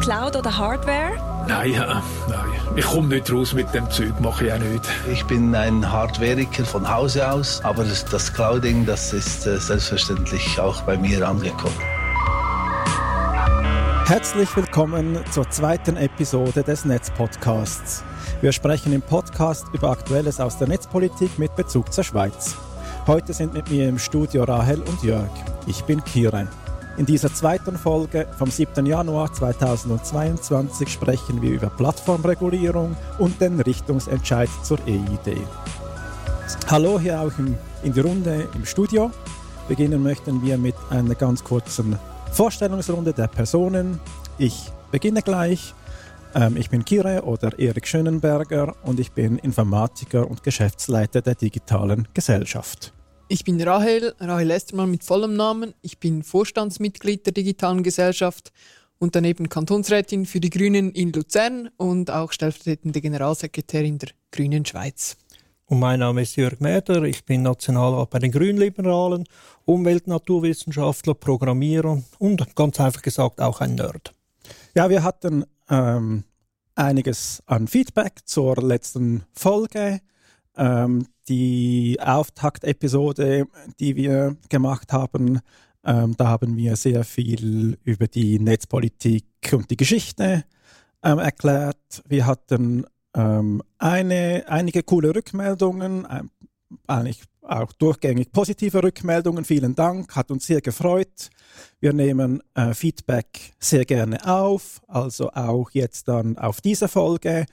Cloud oder Hardware? Nein, äh, nein. Ich komme nicht raus mit dem Zeug, mache ich auch nicht. Ich bin ein Hardwareiker von Hause aus, aber das Clouding, das ist äh, selbstverständlich auch bei mir angekommen. Herzlich willkommen zur zweiten Episode des Netzpodcasts. Wir sprechen im Podcast über Aktuelles aus der Netzpolitik mit Bezug zur Schweiz. Heute sind mit mir im Studio Rahel und Jörg. Ich bin Kire. In dieser zweiten Folge vom 7. Januar 2022 sprechen wir über Plattformregulierung und den Richtungsentscheid zur EID. Hallo hier auch im, in die Runde im Studio. Beginnen möchten wir mit einer ganz kurzen Vorstellungsrunde der Personen. Ich beginne gleich. Ähm, ich bin Kire oder Erik Schönenberger und ich bin Informatiker und Geschäftsleiter der digitalen Gesellschaft. Ich bin Rahel, Rahel Estermann mit vollem Namen. Ich bin Vorstandsmitglied der Digitalen Gesellschaft und daneben Kantonsrätin für die Grünen in Luzern und auch stellvertretende Generalsekretärin der Grünen Schweiz. Und mein Name ist Jörg Mäder, ich bin Nationalrat bei den Grünliberalen, Umwelt- Naturwissenschaftler, Programmierer und ganz einfach gesagt auch ein Nerd. Ja, wir hatten ähm, einiges an Feedback zur letzten Folge. Ähm, die Auftaktepisode, die wir gemacht haben, ähm, da haben wir sehr viel über die Netzpolitik und die Geschichte ähm, erklärt. Wir hatten ähm, eine, einige coole Rückmeldungen, ähm, eigentlich auch durchgängig positive Rückmeldungen. Vielen Dank, hat uns sehr gefreut. Wir nehmen äh, Feedback sehr gerne auf, also auch jetzt dann auf diese Folge.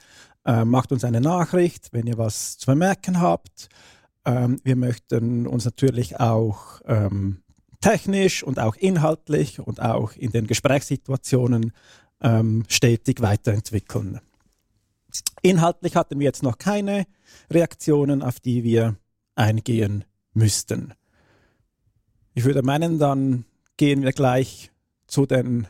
Äh, macht uns eine Nachricht, wenn ihr was zu vermerken habt. Ähm, wir möchten uns natürlich auch ähm, technisch und auch inhaltlich und auch in den Gesprächssituationen ähm, stetig weiterentwickeln. Inhaltlich hatten wir jetzt noch keine Reaktionen, auf die wir eingehen müssten. Ich würde meinen, dann gehen wir gleich zu den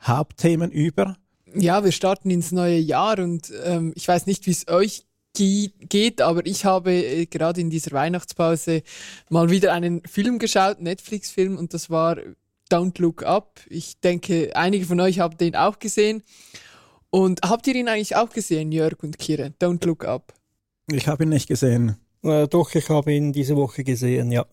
Hauptthemen über. Ja, wir starten ins neue Jahr und ähm, ich weiß nicht, wie es euch geht, aber ich habe äh, gerade in dieser Weihnachtspause mal wieder einen Film geschaut, Netflix-Film, und das war Don't Look Up. Ich denke, einige von euch haben den auch gesehen. Und habt ihr ihn eigentlich auch gesehen, Jörg und Kire? Don't Look Up. Ich habe ihn nicht gesehen. Äh, doch, ich habe ihn diese Woche gesehen, ja.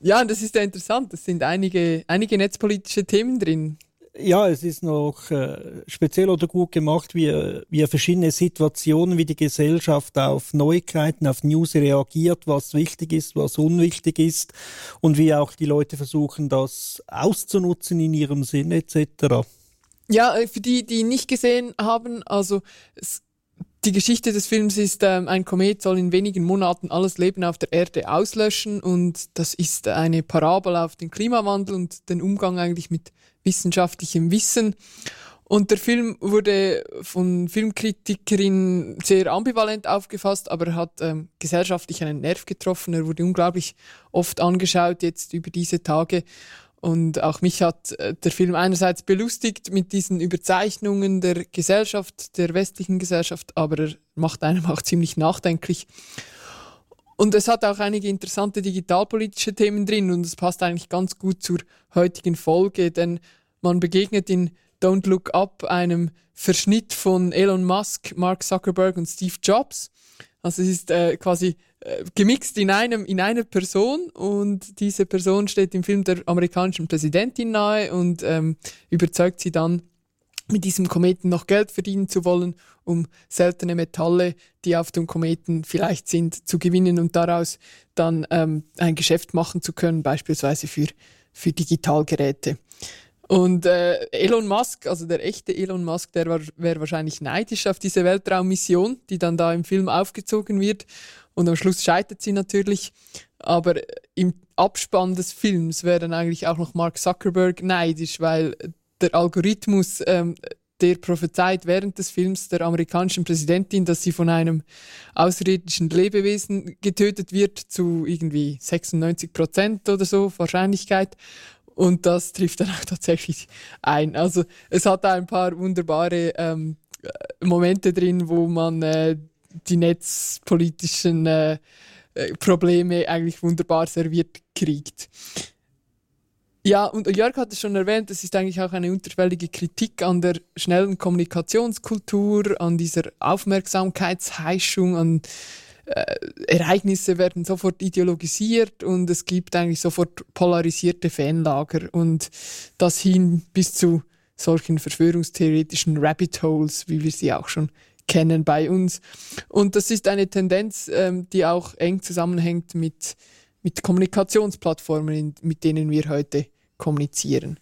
Ja, und das ist ja interessant. Es sind einige, einige netzpolitische Themen drin ja, es ist noch äh, speziell oder gut gemacht, wie, wie verschiedene Situationen, wie die Gesellschaft auf Neuigkeiten, auf News reagiert, was wichtig ist, was unwichtig ist und wie auch die Leute versuchen, das auszunutzen in ihrem Sinn etc. Ja, äh, für die, die nicht gesehen haben, also es, die Geschichte des Films ist, ähm, ein Komet soll in wenigen Monaten alles Leben auf der Erde auslöschen und das ist eine Parabel auf den Klimawandel und den Umgang eigentlich mit wissenschaftlichem Wissen. Und der Film wurde von Filmkritikerinnen sehr ambivalent aufgefasst, aber er hat ähm, gesellschaftlich einen Nerv getroffen. Er wurde unglaublich oft angeschaut jetzt über diese Tage. Und auch mich hat äh, der Film einerseits belustigt mit diesen Überzeichnungen der Gesellschaft, der westlichen Gesellschaft, aber er macht einem auch ziemlich nachdenklich. Und es hat auch einige interessante digitalpolitische Themen drin und es passt eigentlich ganz gut zur heutigen Folge, denn man begegnet in Don't Look Up einem Verschnitt von Elon Musk, Mark Zuckerberg und Steve Jobs. Also es ist äh, quasi äh, gemixt in einem in einer Person und diese Person steht im Film der amerikanischen Präsidentin nahe und ähm, überzeugt sie dann mit diesem Kometen noch Geld verdienen zu wollen, um seltene Metalle, die auf dem Kometen vielleicht sind, zu gewinnen und daraus dann ähm, ein Geschäft machen zu können, beispielsweise für, für Digitalgeräte. Und äh, Elon Musk, also der echte Elon Musk, der wäre wahrscheinlich neidisch auf diese Weltraummission, die dann da im Film aufgezogen wird. Und am Schluss scheitert sie natürlich. Aber im Abspann des Films wäre dann eigentlich auch noch Mark Zuckerberg neidisch, weil der Algorithmus, ähm, der prophezeit während des Films der amerikanischen Präsidentin, dass sie von einem außerirdischen Lebewesen getötet wird, zu irgendwie 96 Prozent oder so Wahrscheinlichkeit. Und das trifft dann auch tatsächlich ein. Also es hat da ein paar wunderbare ähm, Momente drin, wo man äh, die netzpolitischen äh, äh Probleme eigentlich wunderbar serviert kriegt. Ja, und Jörg hat es schon erwähnt, das ist eigentlich auch eine unterschwellige Kritik an der schnellen Kommunikationskultur, an dieser Aufmerksamkeitsheischung, an äh, Ereignisse werden sofort ideologisiert und es gibt eigentlich sofort polarisierte Fanlager und das hin bis zu solchen verschwörungstheoretischen Rabbit Holes, wie wir sie auch schon kennen bei uns. Und das ist eine Tendenz, ähm, die auch eng zusammenhängt mit, mit Kommunikationsplattformen, mit denen wir heute kommunizieren.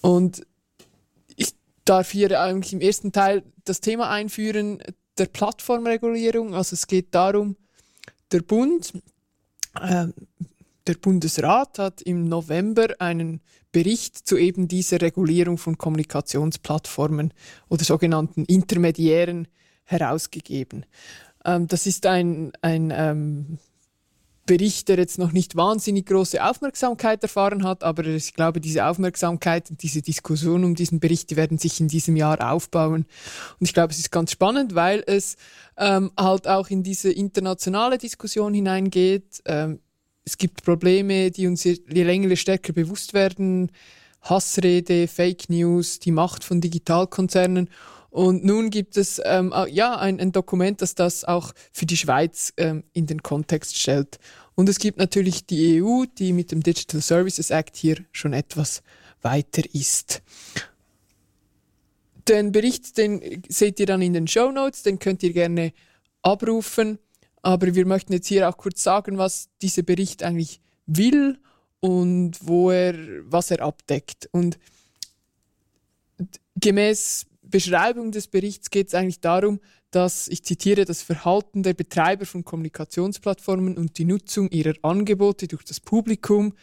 Und ich darf hier eigentlich im ersten Teil das Thema einführen der Plattformregulierung. Also es geht darum, der Bund, äh, der Bundesrat hat im November einen Bericht zu eben dieser Regulierung von Kommunikationsplattformen oder sogenannten Intermediären herausgegeben. Ähm, das ist ein, ein ähm, Bericht, der jetzt noch nicht wahnsinnig große Aufmerksamkeit erfahren hat, aber ich glaube, diese Aufmerksamkeit und diese Diskussion um diesen Bericht, die werden sich in diesem Jahr aufbauen. Und ich glaube, es ist ganz spannend, weil es ähm, halt auch in diese internationale Diskussion hineingeht. Ähm, es gibt Probleme, die uns je länger, stärker bewusst werden. Hassrede, Fake News, die Macht von Digitalkonzernen. Und nun gibt es ähm, ja ein, ein, Dokument, das das auch für die Schweiz ähm, in den Kontext stellt. Und es gibt natürlich die EU, die mit dem Digital Services Act hier schon etwas weiter ist. Den Bericht, den seht ihr dann in den Show Notes, den könnt ihr gerne abrufen. Aber wir möchten jetzt hier auch kurz sagen, was dieser Bericht eigentlich will und wo er, was er abdeckt. Und gemäß Beschreibung des Berichts geht es eigentlich darum, dass, ich zitiere, das Verhalten der Betreiber von Kommunikationsplattformen und die Nutzung ihrer Angebote durch das Publikum,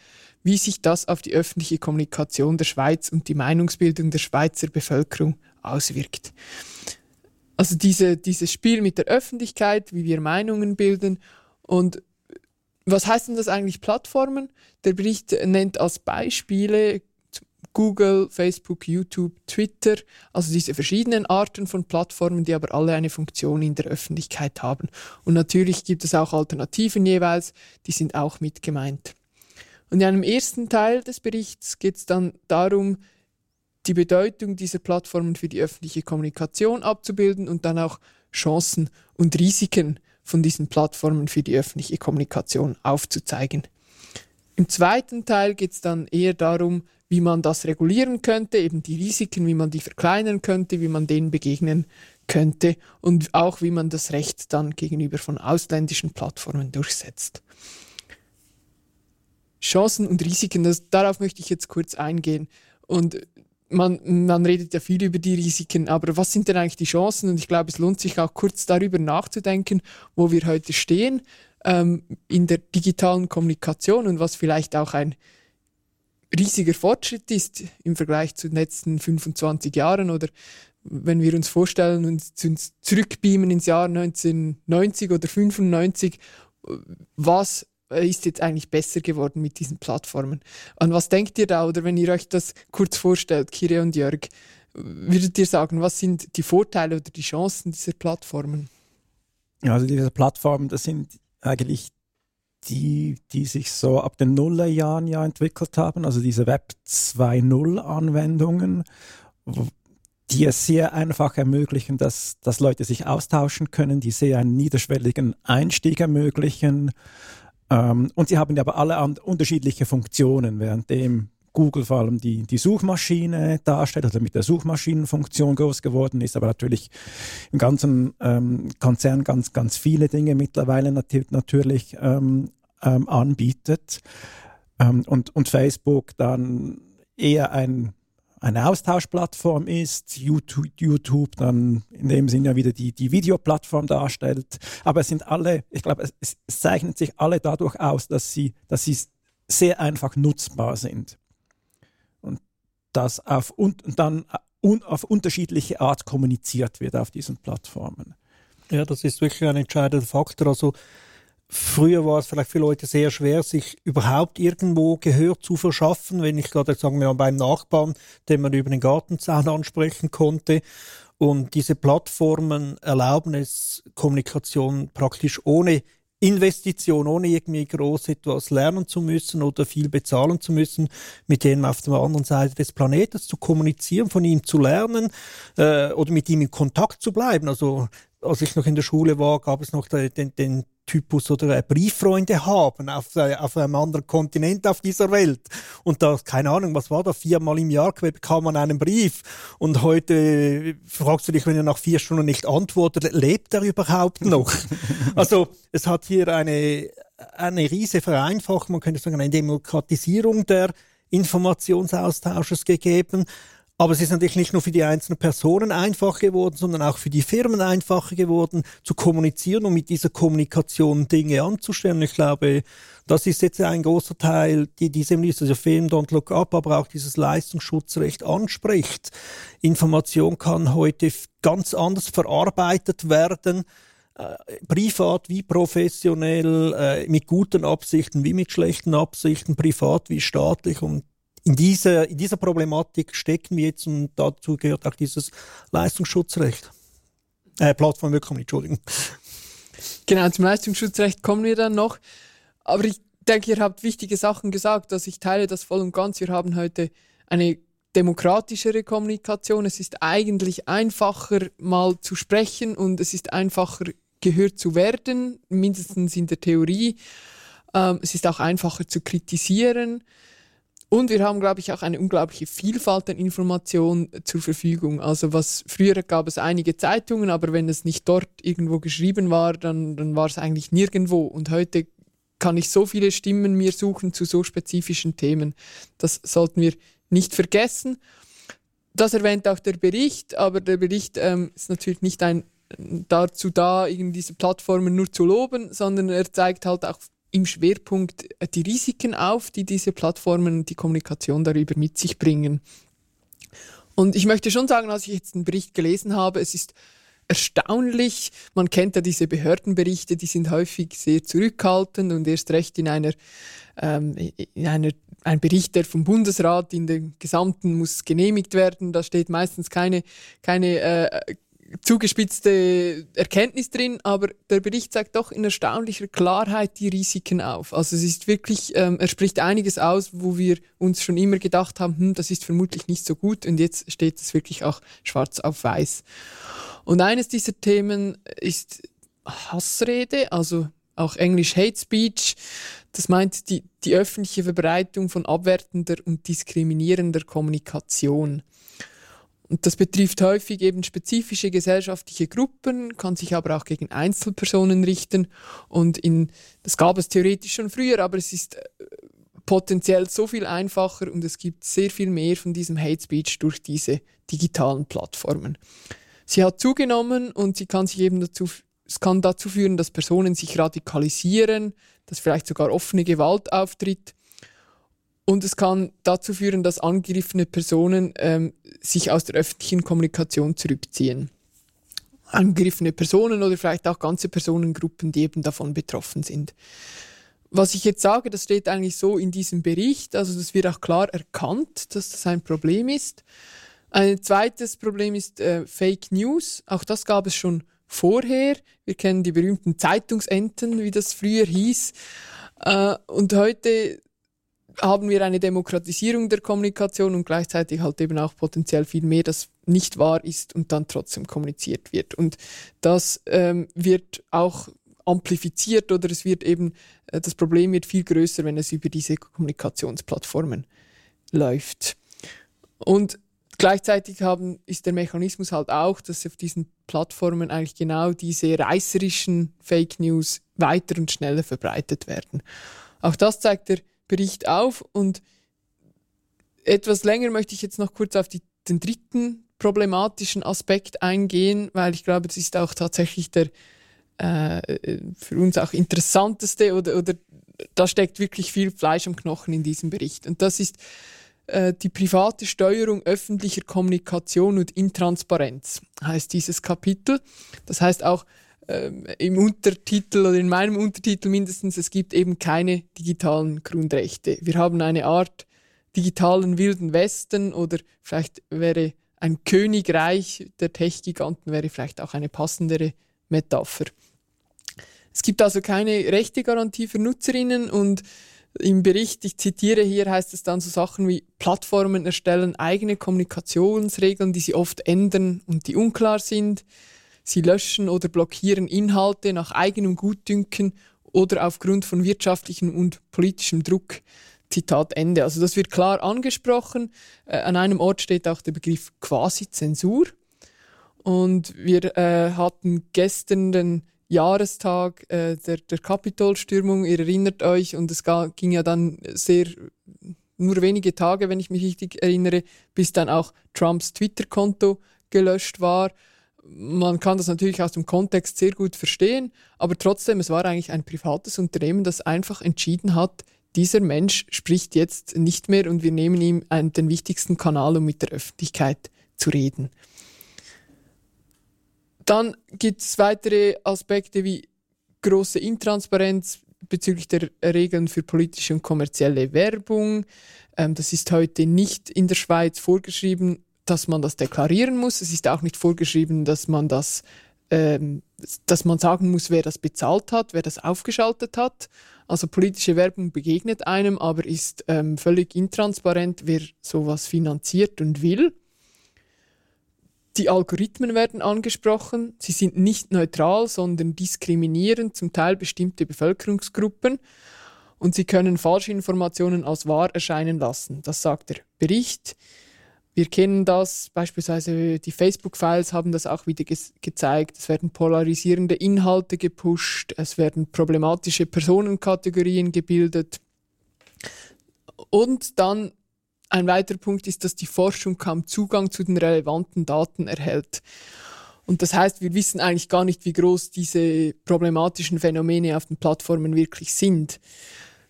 wie sich das auf die öffentliche Kommunikation der Schweiz und die Meinungsbildung der Schweizer Bevölkerung auswirkt. Also diese, dieses Spiel mit der Öffentlichkeit, wie wir Meinungen bilden und was heißt denn das eigentlich Plattformen? Der Bericht nennt als Beispiele Google, Facebook, YouTube, Twitter, also diese verschiedenen Arten von Plattformen, die aber alle eine Funktion in der Öffentlichkeit haben. Und natürlich gibt es auch Alternativen jeweils, die sind auch mit gemeint. Und in einem ersten Teil des Berichts geht es dann darum, die Bedeutung dieser Plattformen für die öffentliche Kommunikation abzubilden und dann auch Chancen und Risiken von diesen Plattformen für die öffentliche Kommunikation aufzuzeigen. Im zweiten Teil geht es dann eher darum, wie man das regulieren könnte, eben die Risiken, wie man die verkleinern könnte, wie man denen begegnen könnte und auch wie man das Recht dann gegenüber von ausländischen Plattformen durchsetzt. Chancen und Risiken, das, darauf möchte ich jetzt kurz eingehen. Und man, man redet ja viel über die Risiken, aber was sind denn eigentlich die Chancen? Und ich glaube, es lohnt sich auch kurz darüber nachzudenken, wo wir heute stehen ähm, in der digitalen Kommunikation und was vielleicht auch ein riesiger Fortschritt ist im Vergleich zu den letzten 25 Jahren oder wenn wir uns vorstellen und uns zurückbeamen ins Jahr 1990 oder 95, was ist jetzt eigentlich besser geworden mit diesen Plattformen? An was denkt ihr da? Oder wenn ihr euch das kurz vorstellt, Kire und Jörg, würdet ihr sagen, was sind die Vorteile oder die Chancen dieser Plattformen? Also diese Plattformen, das sind eigentlich die, die sich so ab den Nullerjahren ja entwickelt haben, also diese Web 2.0 Anwendungen, die es sehr einfach ermöglichen, dass, dass Leute sich austauschen können, die sehr einen niederschwelligen Einstieg ermöglichen. Ähm, und sie haben aber alle unterschiedliche Funktionen, währenddem Google vor allem die, die Suchmaschine darstellt, also mit der Suchmaschinenfunktion groß geworden ist, aber natürlich im ganzen ähm, Konzern ganz, ganz viele Dinge mittlerweile nat natürlich ähm, ähm, anbietet. Ähm, und, und Facebook dann eher ein, eine Austauschplattform ist, YouTube, YouTube dann in dem Sinne ja wieder die, die Videoplattform darstellt. Aber es sind alle, ich glaube, es, es zeichnet sich alle dadurch aus, dass sie, dass sie sehr einfach nutzbar sind das auf und dann auf unterschiedliche Art kommuniziert wird auf diesen Plattformen. Ja, das ist wirklich ein entscheidender Faktor. Also früher war es vielleicht für Leute sehr schwer, sich überhaupt irgendwo Gehör zu verschaffen, wenn ich gerade, sagen wir mal, beim Nachbarn, den man über den Gartenzaun ansprechen konnte. Und diese Plattformen erlauben es, Kommunikation praktisch ohne Investition, ohne irgendwie groß etwas lernen zu müssen oder viel bezahlen zu müssen, mit dem auf der anderen Seite des Planetes zu kommunizieren, von ihm zu lernen äh, oder mit ihm in Kontakt zu bleiben. Also als ich noch in der Schule war, gab es noch den, den Typus oder äh, Brieffreunde haben auf, äh, auf einem anderen Kontinent auf dieser Welt. Und da, keine Ahnung, was war da, viermal im Jahr bekam man einen Brief. Und heute äh, fragst du dich, wenn er nach vier Stunden nicht antwortet, lebt er überhaupt noch? also es hat hier eine, eine riese Vereinfachung, man könnte sagen, eine Demokratisierung der Informationsaustausches gegeben. Aber es ist natürlich nicht nur für die einzelnen Personen einfach geworden, sondern auch für die Firmen einfacher geworden, zu kommunizieren und mit dieser Kommunikation Dinge anzustellen. Ich glaube, das ist jetzt ein großer Teil, die diese also Film Don't Look Up, aber auch dieses Leistungsschutzrecht anspricht. Information kann heute ganz anders verarbeitet werden äh, privat wie professionell, äh, mit guten Absichten wie mit schlechten Absichten, privat wie staatlich. Und in dieser, in dieser Problematik stecken wir jetzt und dazu gehört auch dieses Leistungsschutzrecht. Äh, Plattformwirkung, Entschuldigung. Genau, zum Leistungsschutzrecht kommen wir dann noch. Aber ich denke, ihr habt wichtige Sachen gesagt, dass ich teile das voll und ganz. Wir haben heute eine demokratischere Kommunikation. Es ist eigentlich einfacher, mal zu sprechen und es ist einfacher, gehört zu werden, mindestens in der Theorie. Ähm, es ist auch einfacher zu kritisieren. Und wir haben, glaube ich, auch eine unglaubliche Vielfalt an Informationen zur Verfügung. Also was früher gab es einige Zeitungen, aber wenn es nicht dort irgendwo geschrieben war, dann, dann war es eigentlich nirgendwo. Und heute kann ich so viele Stimmen mir suchen zu so spezifischen Themen. Das sollten wir nicht vergessen. Das erwähnt auch der Bericht, aber der Bericht ähm, ist natürlich nicht ein dazu da, irgendwie diese Plattformen nur zu loben, sondern er zeigt halt auch im Schwerpunkt äh, die Risiken auf, die diese Plattformen und die Kommunikation darüber mit sich bringen. Und ich möchte schon sagen, als ich jetzt den Bericht gelesen habe, es ist erstaunlich, man kennt ja diese Behördenberichte, die sind häufig sehr zurückhaltend und erst recht in einer, ähm, in einer ein Bericht, der vom Bundesrat in den gesamten muss genehmigt werden. Da steht meistens keine, keine äh, zugespitzte Erkenntnis drin, aber der Bericht zeigt doch in erstaunlicher Klarheit die Risiken auf. Also es ist wirklich, ähm, er spricht einiges aus, wo wir uns schon immer gedacht haben, hm, das ist vermutlich nicht so gut und jetzt steht es wirklich auch schwarz auf weiß. Und eines dieser Themen ist Hassrede, also auch Englisch Hate Speech. Das meint die, die öffentliche Verbreitung von abwertender und diskriminierender Kommunikation. Und das betrifft häufig eben spezifische gesellschaftliche Gruppen, kann sich aber auch gegen Einzelpersonen richten. Und in, das gab es theoretisch schon früher, aber es ist äh, potenziell so viel einfacher und es gibt sehr viel mehr von diesem Hate Speech durch diese digitalen Plattformen. Sie hat zugenommen und sie kann sich eben dazu, es kann dazu führen, dass Personen sich radikalisieren, dass vielleicht sogar offene Gewalt auftritt und es kann dazu führen, dass angegriffene Personen ähm, sich aus der öffentlichen Kommunikation zurückziehen. Angegriffene Personen oder vielleicht auch ganze Personengruppen, die eben davon betroffen sind. Was ich jetzt sage, das steht eigentlich so in diesem Bericht, also das wird auch klar erkannt, dass das ein Problem ist. Ein zweites Problem ist äh, Fake News. Auch das gab es schon vorher. Wir kennen die berühmten Zeitungsenten, wie das früher hieß. Äh, und heute haben wir eine Demokratisierung der Kommunikation und gleichzeitig halt eben auch potenziell viel mehr, das nicht wahr ist und dann trotzdem kommuniziert wird. Und das ähm, wird auch amplifiziert oder es wird eben, äh, das Problem wird viel größer, wenn es über diese Kommunikationsplattformen läuft. Und gleichzeitig haben, ist der Mechanismus halt auch, dass auf diesen Plattformen eigentlich genau diese reißerischen Fake News weiter und schneller verbreitet werden. Auch das zeigt der Bericht auf und etwas länger möchte ich jetzt noch kurz auf die, den dritten problematischen Aspekt eingehen, weil ich glaube, das ist auch tatsächlich der äh, für uns auch interessanteste oder, oder da steckt wirklich viel Fleisch am Knochen in diesem Bericht. Und das ist äh, die private Steuerung öffentlicher Kommunikation und Intransparenz, heißt dieses Kapitel. Das heißt auch, im Untertitel oder in meinem Untertitel mindestens, es gibt eben keine digitalen Grundrechte. Wir haben eine Art digitalen wilden Westen oder vielleicht wäre ein Königreich der Tech-Giganten wäre vielleicht auch eine passendere Metapher. Es gibt also keine rechte Garantie für Nutzerinnen und im Bericht, ich zitiere hier, heißt es dann so Sachen wie Plattformen erstellen eigene Kommunikationsregeln, die sie oft ändern und die unklar sind. Sie löschen oder blockieren Inhalte nach eigenem Gutdünken oder aufgrund von wirtschaftlichem und politischem Druck. Zitat Ende. Also das wird klar angesprochen. Äh, an einem Ort steht auch der Begriff Quasi-Zensur. Und wir äh, hatten gestern den Jahrestag äh, der, der Kapitolstürmung, ihr erinnert euch, und es ging ja dann sehr, nur wenige Tage, wenn ich mich richtig erinnere, bis dann auch Trumps Twitter-Konto gelöscht war. Man kann das natürlich aus dem Kontext sehr gut verstehen, aber trotzdem, es war eigentlich ein privates Unternehmen, das einfach entschieden hat, dieser Mensch spricht jetzt nicht mehr und wir nehmen ihm einen, den wichtigsten Kanal, um mit der Öffentlichkeit zu reden. Dann gibt es weitere Aspekte wie große Intransparenz bezüglich der Regeln für politische und kommerzielle Werbung. Ähm, das ist heute nicht in der Schweiz vorgeschrieben, dass man das deklarieren muss. Es ist auch nicht vorgeschrieben, dass man das, ähm, dass man sagen muss, wer das bezahlt hat, wer das aufgeschaltet hat. Also politische Werbung begegnet einem, aber ist ähm, völlig intransparent, wer sowas finanziert und will. Die Algorithmen werden angesprochen. Sie sind nicht neutral, sondern diskriminieren zum Teil bestimmte Bevölkerungsgruppen und sie können falsche Informationen als wahr erscheinen lassen. Das sagt der Bericht. Wir kennen das, beispielsweise die Facebook-Files haben das auch wieder ge gezeigt. Es werden polarisierende Inhalte gepusht, es werden problematische Personenkategorien gebildet. Und dann ein weiterer Punkt ist, dass die Forschung kaum Zugang zu den relevanten Daten erhält. Und das heißt, wir wissen eigentlich gar nicht, wie groß diese problematischen Phänomene auf den Plattformen wirklich sind.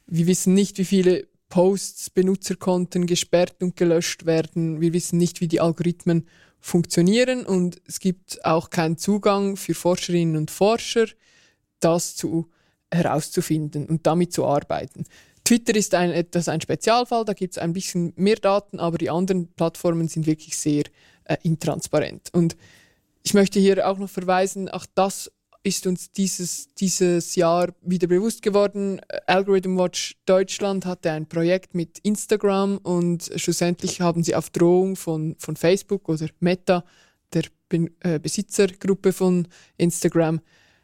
Wir wissen nicht, wie viele Posts, Benutzerkonten gesperrt und gelöscht werden. Wir wissen nicht, wie die Algorithmen funktionieren und es gibt auch keinen Zugang für Forscherinnen und Forscher, das zu herauszufinden und damit zu arbeiten. Twitter ist ein, etwas ein Spezialfall, da gibt es ein bisschen mehr Daten, aber die anderen Plattformen sind wirklich sehr äh, intransparent. Und ich möchte hier auch noch verweisen, auch das ist uns dieses, dieses Jahr wieder bewusst geworden. Algorithm Watch Deutschland hatte ein Projekt mit Instagram und schlussendlich haben sie auf Drohung von, von Facebook oder Meta, der Be äh, Besitzergruppe von Instagram,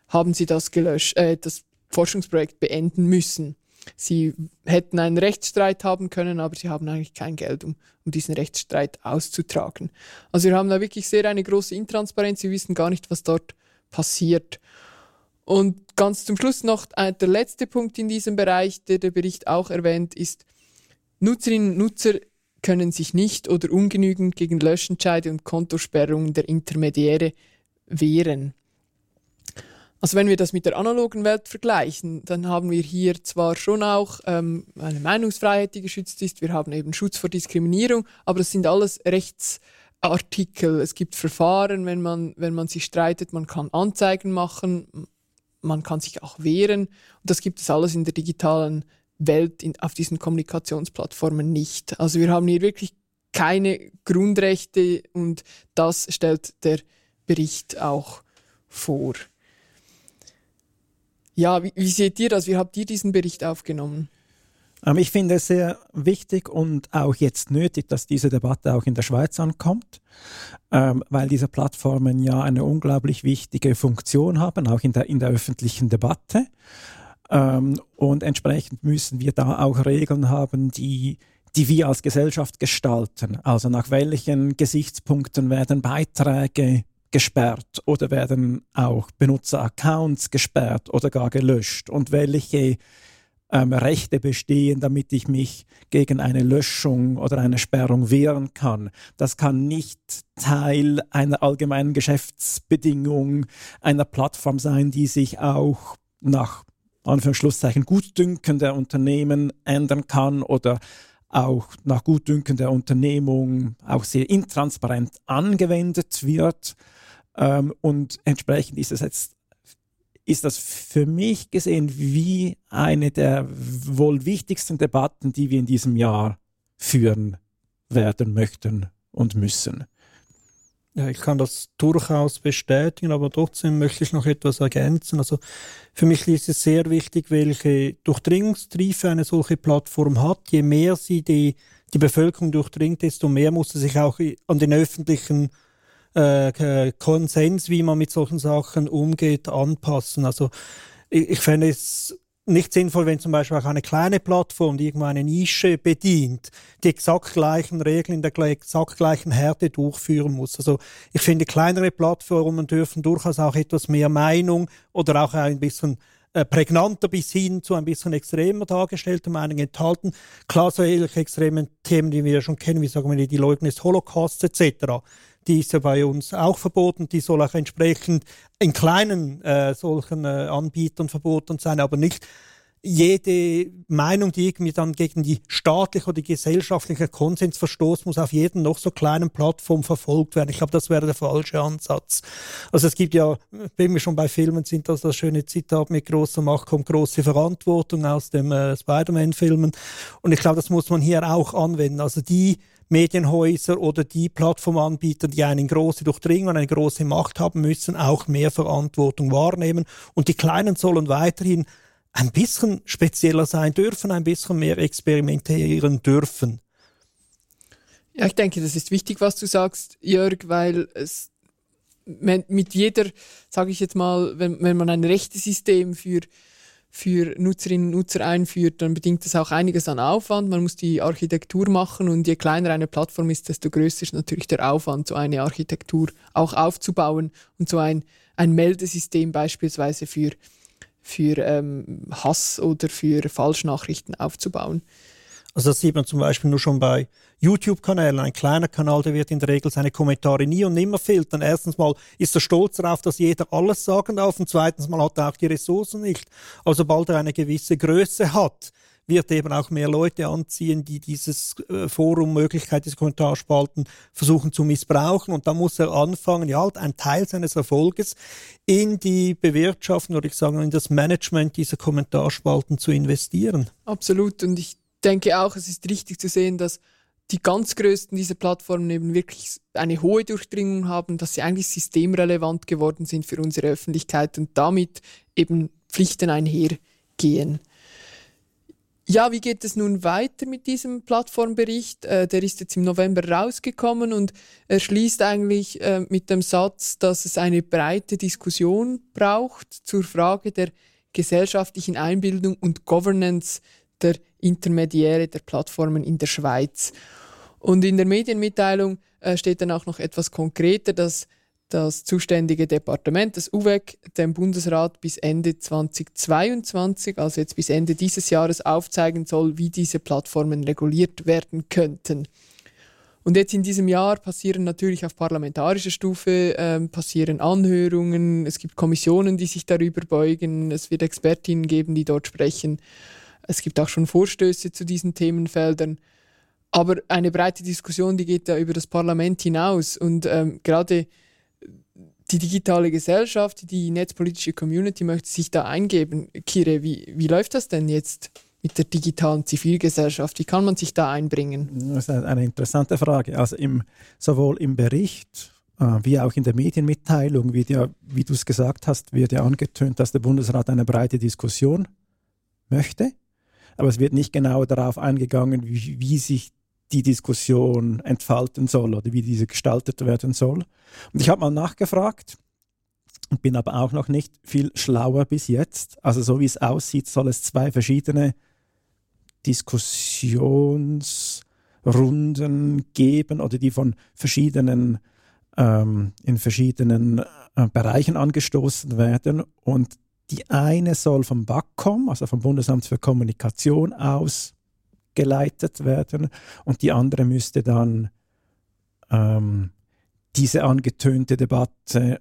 haben sie das gelöscht, äh, das Forschungsprojekt beenden müssen. Sie hätten einen Rechtsstreit haben können, aber sie haben eigentlich kein Geld, um, um diesen Rechtsstreit auszutragen. Also wir haben da wirklich sehr eine große Intransparenz. Sie wissen gar nicht, was dort passiert. Und ganz zum Schluss noch äh, der letzte Punkt in diesem Bereich, der der Bericht auch erwähnt, ist, Nutzerinnen und Nutzer können sich nicht oder ungenügend gegen Löschentscheide und Kontosperrungen der Intermediäre wehren. Also wenn wir das mit der analogen Welt vergleichen, dann haben wir hier zwar schon auch ähm, eine Meinungsfreiheit, die geschützt ist, wir haben eben Schutz vor Diskriminierung, aber das sind alles Rechtsartikel. Es gibt Verfahren, wenn man, wenn man sich streitet, man kann Anzeigen machen, man kann sich auch wehren. Und das gibt es alles in der digitalen Welt, in, auf diesen Kommunikationsplattformen nicht. Also wir haben hier wirklich keine Grundrechte und das stellt der Bericht auch vor. Ja, wie, wie seht ihr das? Wie habt ihr diesen Bericht aufgenommen? Ich finde es sehr wichtig und auch jetzt nötig, dass diese Debatte auch in der Schweiz ankommt, ähm, weil diese Plattformen ja eine unglaublich wichtige Funktion haben, auch in der, in der öffentlichen Debatte. Ähm, und entsprechend müssen wir da auch Regeln haben, die, die wir als Gesellschaft gestalten. Also nach welchen Gesichtspunkten werden Beiträge gesperrt oder werden auch Benutzeraccounts gesperrt oder gar gelöscht und welche ähm, Rechte bestehen, damit ich mich gegen eine Löschung oder eine Sperrung wehren kann. Das kann nicht Teil einer allgemeinen Geschäftsbedingung einer Plattform sein, die sich auch nach Anführungszeichen Gutdünken der Unternehmen ändern kann oder auch nach Gutdünken der Unternehmung auch sehr intransparent angewendet wird. Ähm, und entsprechend ist es jetzt ist das für mich gesehen wie eine der wohl wichtigsten Debatten, die wir in diesem Jahr führen werden möchten und müssen. Ja, ich kann das durchaus bestätigen, aber trotzdem möchte ich noch etwas ergänzen. Also für mich ist es sehr wichtig, welche Durchdringungstriefe eine solche Plattform hat. Je mehr sie die, die Bevölkerung durchdringt, desto mehr muss sie sich auch an den öffentlichen äh, Konsens, wie man mit solchen Sachen umgeht, anpassen. Also ich, ich fände es nicht sinnvoll, wenn zum Beispiel auch eine kleine Plattform, die irgendwo eine Nische bedient, die exakt gleichen Regeln in der exakt gleichen Härte durchführen muss. Also ich finde, kleinere Plattformen dürfen durchaus auch etwas mehr Meinung oder auch ein bisschen äh, prägnanter bis hin zu ein bisschen extremer dargestellte Meinungen enthalten. Klar, solche extremen Themen, die wir schon kennen, wie sagen wir die Leugnung des Holocausts etc., die ist ja bei uns auch verboten, die soll auch entsprechend in kleinen äh, solchen äh, Anbietern verboten sein, aber nicht jede Meinung, die irgendwie dann gegen die staatliche oder die gesellschaftliche Konsens verstoßt, muss auf jeden noch so kleinen Plattform verfolgt werden. Ich glaube, das wäre der falsche Ansatz. Also es gibt ja, wenn wir schon bei Filmen sind, das das schöne Zitat mit großer Macht kommt große Verantwortung aus dem äh, Spider-Man-Filmen. Und ich glaube, das muss man hier auch anwenden. Also die Medienhäuser oder die Plattformanbieter, die eine große Durchdringung, eine große Macht haben, müssen auch mehr Verantwortung wahrnehmen. Und die Kleinen sollen weiterhin ein bisschen spezieller sein dürfen, ein bisschen mehr experimentieren dürfen. Ja, ich denke, das ist wichtig, was du sagst, Jörg, weil es mit jeder, sage ich jetzt mal, wenn, wenn man ein Rechtesystem für für Nutzerinnen und Nutzer einführt, dann bedingt das auch einiges an Aufwand. Man muss die Architektur machen und je kleiner eine Plattform ist, desto größer ist natürlich der Aufwand, so eine Architektur auch aufzubauen und so ein, ein Meldesystem beispielsweise für, für ähm, Hass oder für Falschnachrichten aufzubauen. Also das sieht man zum Beispiel nur schon bei YouTube-Kanälen. Ein kleiner Kanal, der wird in der Regel seine Kommentare nie und nimmer filtern. Erstens mal ist er stolz darauf, dass jeder alles sagen darf und zweitens mal hat er auch die Ressourcen nicht. Also sobald er eine gewisse Größe hat, wird eben auch mehr Leute anziehen, die dieses äh, Forum, Möglichkeit, diese Kommentarspalten versuchen zu missbrauchen. Und da muss er anfangen, ja, halt einen Teil seines Erfolges in die Bewirtschaftung oder ich sage in das Management dieser Kommentarspalten zu investieren. Absolut. Und ich denke auch, es ist richtig zu sehen, dass die ganz größten dieser Plattformen eben wirklich eine hohe Durchdringung haben, dass sie eigentlich systemrelevant geworden sind für unsere Öffentlichkeit und damit eben Pflichten einhergehen. Ja, wie geht es nun weiter mit diesem Plattformbericht? Äh, der ist jetzt im November rausgekommen und er schließt eigentlich äh, mit dem Satz, dass es eine breite Diskussion braucht zur Frage der gesellschaftlichen Einbildung und Governance der Intermediäre der Plattformen in der Schweiz. Und in der Medienmitteilung äh, steht dann auch noch etwas konkreter, dass das zuständige Departement, das UWEC, dem Bundesrat bis Ende 2022, also jetzt bis Ende dieses Jahres, aufzeigen soll, wie diese Plattformen reguliert werden könnten. Und jetzt in diesem Jahr passieren natürlich auf parlamentarischer Stufe äh, passieren Anhörungen, es gibt Kommissionen, die sich darüber beugen, es wird Expertinnen geben, die dort sprechen. Es gibt auch schon Vorstöße zu diesen Themenfeldern. Aber eine breite Diskussion, die geht ja über das Parlament hinaus. Und ähm, gerade die digitale Gesellschaft, die netzpolitische Community möchte sich da eingeben. Kire, wie, wie läuft das denn jetzt mit der digitalen Zivilgesellschaft? Wie kann man sich da einbringen? Das ist eine interessante Frage. Also im, sowohl im Bericht äh, wie auch in der Medienmitteilung, wie, ja, wie du es gesagt hast, wird ja angetönt, dass der Bundesrat eine breite Diskussion möchte aber es wird nicht genau darauf eingegangen, wie, wie sich die Diskussion entfalten soll oder wie diese gestaltet werden soll. Und ich habe mal nachgefragt und bin aber auch noch nicht viel schlauer bis jetzt. Also so wie es aussieht, soll es zwei verschiedene Diskussionsrunden geben oder die von verschiedenen ähm, in verschiedenen äh, Bereichen angestoßen werden und die eine soll vom BAKOM, also vom Bundesamt für Kommunikation aus geleitet werden und die andere müsste dann ähm, diese angetönte Debatte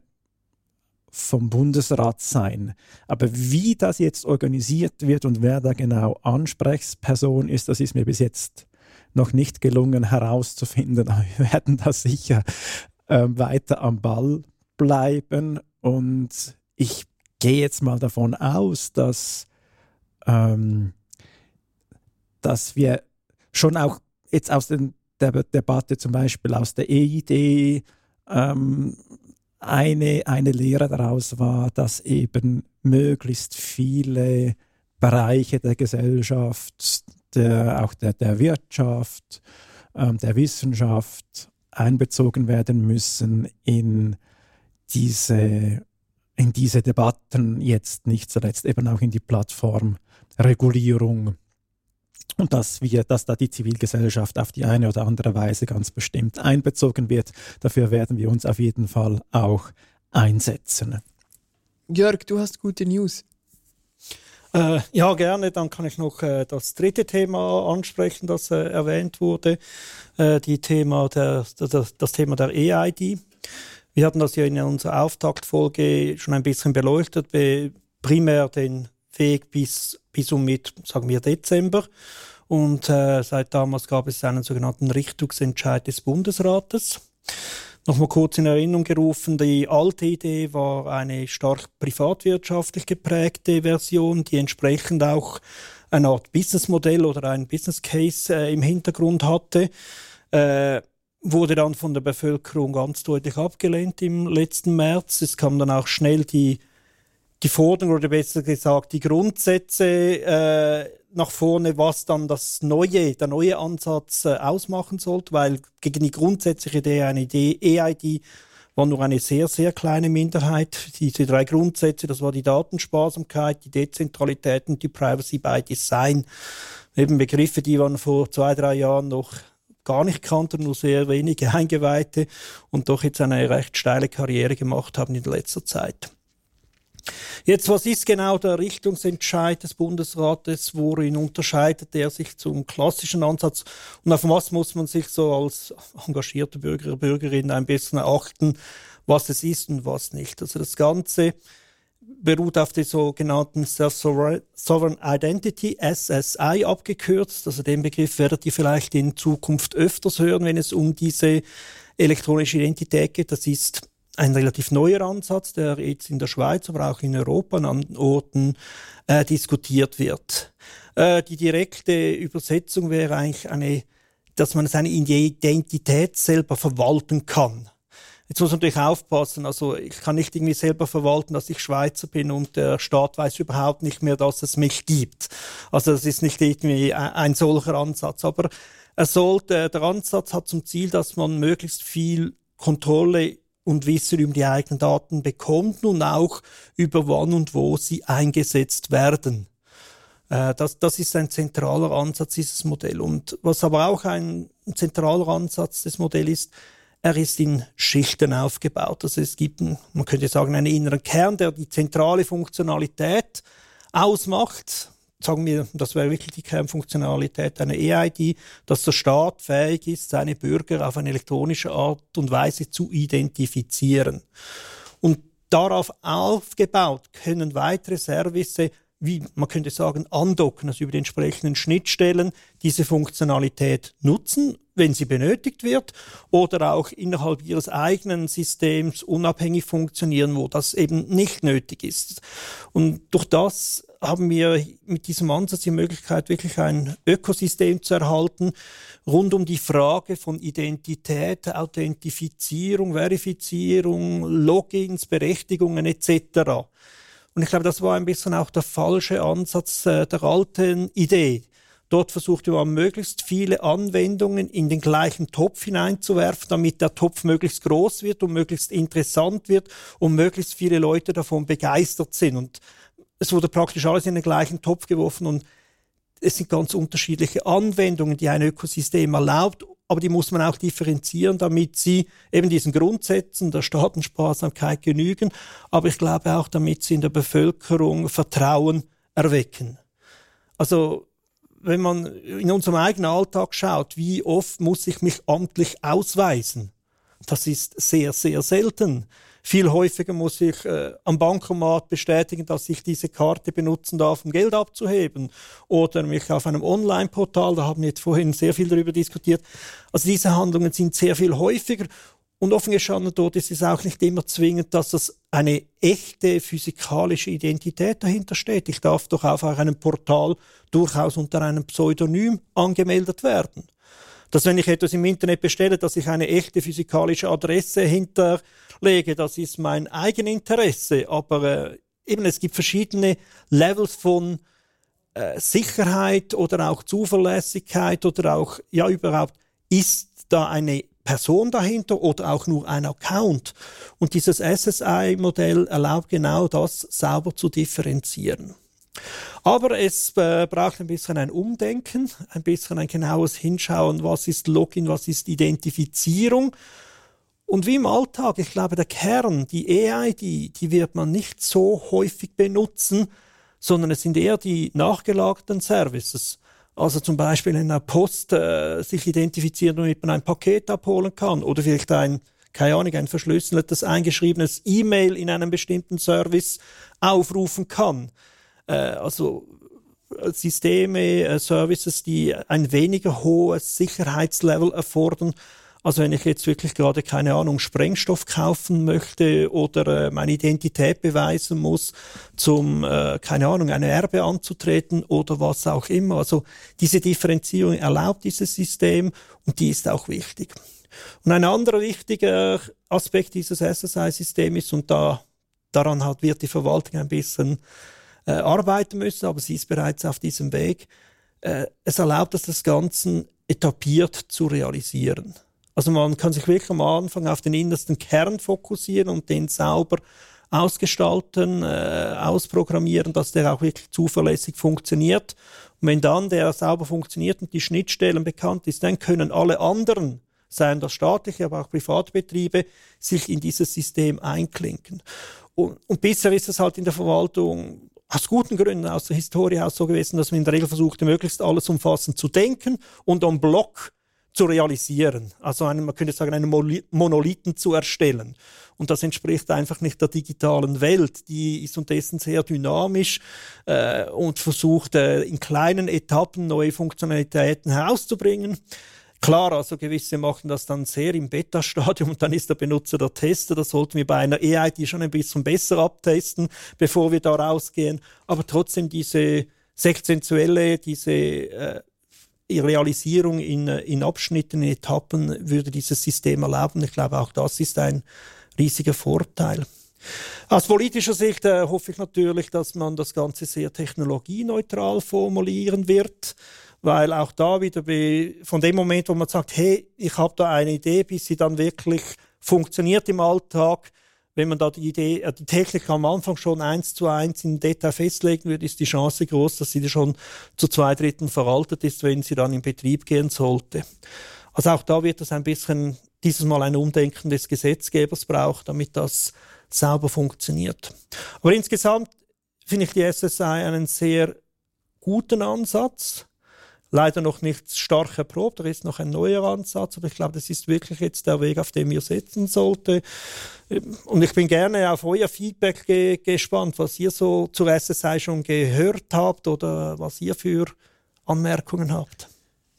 vom Bundesrat sein. Aber wie das jetzt organisiert wird und wer da genau Ansprechperson ist, das ist mir bis jetzt noch nicht gelungen herauszufinden. Aber wir werden da sicher äh, weiter am Ball bleiben und ich gehe jetzt mal davon aus, dass, ähm, dass wir schon auch jetzt aus den, der Debatte zum Beispiel aus der EID ähm, eine, eine Lehre daraus war, dass eben möglichst viele Bereiche der Gesellschaft, der, auch der, der Wirtschaft, ähm, der Wissenschaft einbezogen werden müssen in diese, in diese Debatten, jetzt nicht zuletzt eben auch in die Plattformregulierung und dass wir, dass da die Zivilgesellschaft auf die eine oder andere Weise ganz bestimmt einbezogen wird. Dafür werden wir uns auf jeden Fall auch einsetzen. Jörg, du hast gute News. Äh, ja, gerne. Dann kann ich noch äh, das dritte Thema ansprechen, das äh, erwähnt wurde. Äh, die Thema der, das, das Thema der EID. Wir hatten das ja in unserer Auftaktfolge schon ein bisschen beleuchtet, primär den Weg bis, bis um mit, sagen wir, Dezember. Und äh, seit damals gab es einen sogenannten Richtungsentscheid des Bundesrates. Nochmal kurz in Erinnerung gerufen, die alte Idee war eine stark privatwirtschaftlich geprägte Version, die entsprechend auch eine Art Businessmodell oder ein Business Case äh, im Hintergrund hatte. Äh, wurde dann von der Bevölkerung ganz deutlich abgelehnt im letzten März. Es kam dann auch schnell die die Forderung oder besser gesagt die Grundsätze äh, nach vorne, was dann das neue, der neue Ansatz äh, ausmachen sollte, weil gegen die grundsätzliche EID war nur eine sehr, sehr kleine Minderheit. Diese drei Grundsätze, das war die Datensparsamkeit, die Dezentralität und die Privacy by Design. Eben Begriffe, die man vor zwei, drei Jahren noch gar nicht kannten, nur sehr wenige Eingeweihte und doch jetzt eine recht steile Karriere gemacht haben in letzter Zeit. Jetzt, was ist genau der Richtungsentscheid des Bundesrates? Worin unterscheidet er sich zum klassischen Ansatz? Und auf was muss man sich so als engagierte Bürger, Bürgerin ein bisschen achten, was es ist und was nicht? Also das Ganze beruht auf der sogenannten Self-Sovereign Identity, SSI abgekürzt. Also den Begriff werdet ihr vielleicht in Zukunft öfters hören, wenn es um diese elektronische Identität geht. Das ist ein relativ neuer Ansatz, der jetzt in der Schweiz, aber auch in Europa an Orten äh, diskutiert wird. Äh, die direkte Übersetzung wäre eigentlich eine, dass man seine Identität selber verwalten kann. Jetzt muss man natürlich aufpassen. Also ich kann nicht irgendwie selber verwalten, dass ich Schweizer bin und der Staat weiß überhaupt nicht mehr, dass es mich gibt. Also das ist nicht irgendwie ein solcher Ansatz. Aber er sollte, der Ansatz hat zum Ziel, dass man möglichst viel Kontrolle und Wissen über die eigenen Daten bekommt und auch über wann und wo sie eingesetzt werden. Äh, das, das ist ein zentraler Ansatz dieses Modell. Und was aber auch ein zentraler Ansatz des Modells ist, er ist in Schichten aufgebaut. Also es gibt, man könnte sagen, einen inneren Kern, der die zentrale Funktionalität ausmacht sagen wir, das wäre wirklich die Kernfunktionalität einer EID, dass der Staat fähig ist, seine Bürger auf eine elektronische Art und Weise zu identifizieren. Und darauf aufgebaut können weitere Services wie man könnte sagen, andocken, also über die entsprechenden Schnittstellen diese Funktionalität nutzen, wenn sie benötigt wird, oder auch innerhalb ihres eigenen Systems unabhängig funktionieren, wo das eben nicht nötig ist. Und durch das haben wir mit diesem Ansatz die Möglichkeit, wirklich ein Ökosystem zu erhalten, rund um die Frage von Identität, Authentifizierung, Verifizierung, Logins, Berechtigungen etc. Und ich glaube, das war ein bisschen auch der falsche Ansatz äh, der alten Idee. Dort versuchte man möglichst viele Anwendungen in den gleichen Topf hineinzuwerfen, damit der Topf möglichst groß wird und möglichst interessant wird und möglichst viele Leute davon begeistert sind. Und es wurde praktisch alles in den gleichen Topf geworfen und es sind ganz unterschiedliche Anwendungen, die ein Ökosystem erlaubt, aber die muss man auch differenzieren, damit sie eben diesen Grundsätzen der Staatensparsamkeit genügen, aber ich glaube auch, damit sie in der Bevölkerung Vertrauen erwecken. Also wenn man in unserem eigenen Alltag schaut, wie oft muss ich mich amtlich ausweisen? Das ist sehr, sehr selten. Viel häufiger muss ich äh, am Bankomat bestätigen, dass ich diese Karte benutzen darf, um Geld abzuheben. Oder mich auf einem Online-Portal, da haben wir jetzt vorhin sehr viel darüber diskutiert. Also diese Handlungen sind sehr viel häufiger. Und offen gestanden dort ist es auch nicht immer zwingend, dass das eine echte physikalische Identität dahinter steht. Ich darf doch auf einem Portal durchaus unter einem Pseudonym angemeldet werden. Dass wenn ich etwas im Internet bestelle, dass ich eine echte physikalische Adresse hinterlege, das ist mein Eigeninteresse. Aber äh, eben, es gibt verschiedene Levels von äh, Sicherheit oder auch Zuverlässigkeit oder auch, ja, überhaupt, ist da eine Person dahinter oder auch nur ein Account. Und dieses SSI-Modell erlaubt genau das sauber zu differenzieren. Aber es äh, braucht ein bisschen ein Umdenken, ein bisschen ein genaues Hinschauen, was ist Login, was ist Identifizierung. Und wie im Alltag, ich glaube, der Kern, die EID, die wird man nicht so häufig benutzen, sondern es sind eher die nachgelagerten Services. Also zum Beispiel in der Post äh, sich identifizieren, damit man ein Paket abholen kann oder vielleicht ein, keine Ahnung, ein verschlüsseltes, eingeschriebenes E-Mail in einem bestimmten Service aufrufen kann. Äh, also äh, Systeme, äh, Services, die ein weniger hohes Sicherheitslevel erfordern, also wenn ich jetzt wirklich gerade keine Ahnung Sprengstoff kaufen möchte oder äh, meine Identität beweisen muss, zum äh, keine Ahnung eine Erbe anzutreten oder was auch immer. Also diese Differenzierung erlaubt dieses System und die ist auch wichtig. Und ein anderer wichtiger Aspekt dieses SSI-Systems ist und da daran hat wird die Verwaltung ein bisschen äh, arbeiten müssen, aber sie ist bereits auf diesem Weg. Äh, es erlaubt es das Ganze etabliert zu realisieren. Also man kann sich wirklich am Anfang auf den innersten Kern fokussieren und den sauber ausgestalten, äh, ausprogrammieren, dass der auch wirklich zuverlässig funktioniert. Und wenn dann der sauber funktioniert und die Schnittstellen bekannt ist, dann können alle anderen, seien das staatliche, aber auch Privatbetriebe, sich in dieses System einklinken. Und, und bisher ist es halt in der Verwaltung aus guten Gründen, aus der Historie aus so gewesen, dass man in der Regel versuchte, möglichst alles umfassend zu denken und am Block zu realisieren. Also einen, man könnte sagen, einen Monolithen zu erstellen. Und das entspricht einfach nicht der digitalen Welt. Die ist unterdessen sehr dynamisch äh, und versucht äh, in kleinen Etappen neue Funktionalitäten herauszubringen. Klar, also gewisse machen das dann sehr im Beta-Stadium und dann ist der Benutzer der Tester. Das sollten wir bei einer EID schon ein bisschen besser abtesten, bevor wir da rausgehen. Aber trotzdem diese sequenzielle, diese äh, Realisierung in, in Abschnitten, in Etappen würde dieses System erlauben. Ich glaube, auch das ist ein riesiger Vorteil. Aus politischer Sicht äh, hoffe ich natürlich, dass man das Ganze sehr technologieneutral formulieren wird, weil auch da wieder von dem Moment, wo man sagt, hey, ich habe da eine Idee, bis sie dann wirklich funktioniert im Alltag, wenn man da die Idee, äh, die Technik am Anfang schon eins zu eins in Detail festlegen würde, ist die Chance groß, dass sie schon zu zwei Dritteln veraltet ist, wenn sie dann in Betrieb gehen sollte. Also auch da wird es ein bisschen dieses Mal ein Umdenken des Gesetzgebers braucht, damit das sauber funktioniert. Aber insgesamt finde ich die SSI einen sehr guten Ansatz leider noch nicht stark erprobt. Da ist noch ein neuer Ansatz, aber ich glaube, das ist wirklich jetzt der Weg, auf den wir setzen sollten. Und ich bin gerne auf euer Feedback ge gespannt, was ihr so zur SSI schon gehört habt oder was ihr für Anmerkungen habt.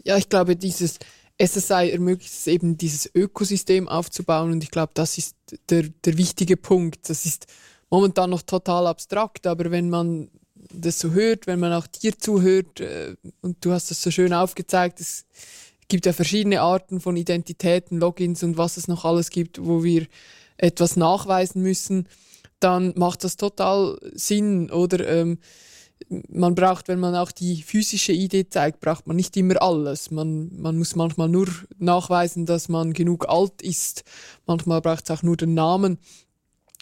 Ja, ich glaube, dieses SSI ermöglicht es eben, dieses Ökosystem aufzubauen und ich glaube, das ist der, der wichtige Punkt. Das ist momentan noch total abstrakt, aber wenn man das so hört, wenn man auch dir zuhört, äh, und du hast das so schön aufgezeigt, es gibt ja verschiedene Arten von Identitäten, Logins und was es noch alles gibt, wo wir etwas nachweisen müssen, dann macht das total Sinn. Oder ähm, man braucht, wenn man auch die physische Idee zeigt, braucht man nicht immer alles. Man, man muss manchmal nur nachweisen, dass man genug alt ist. Manchmal braucht es auch nur den Namen.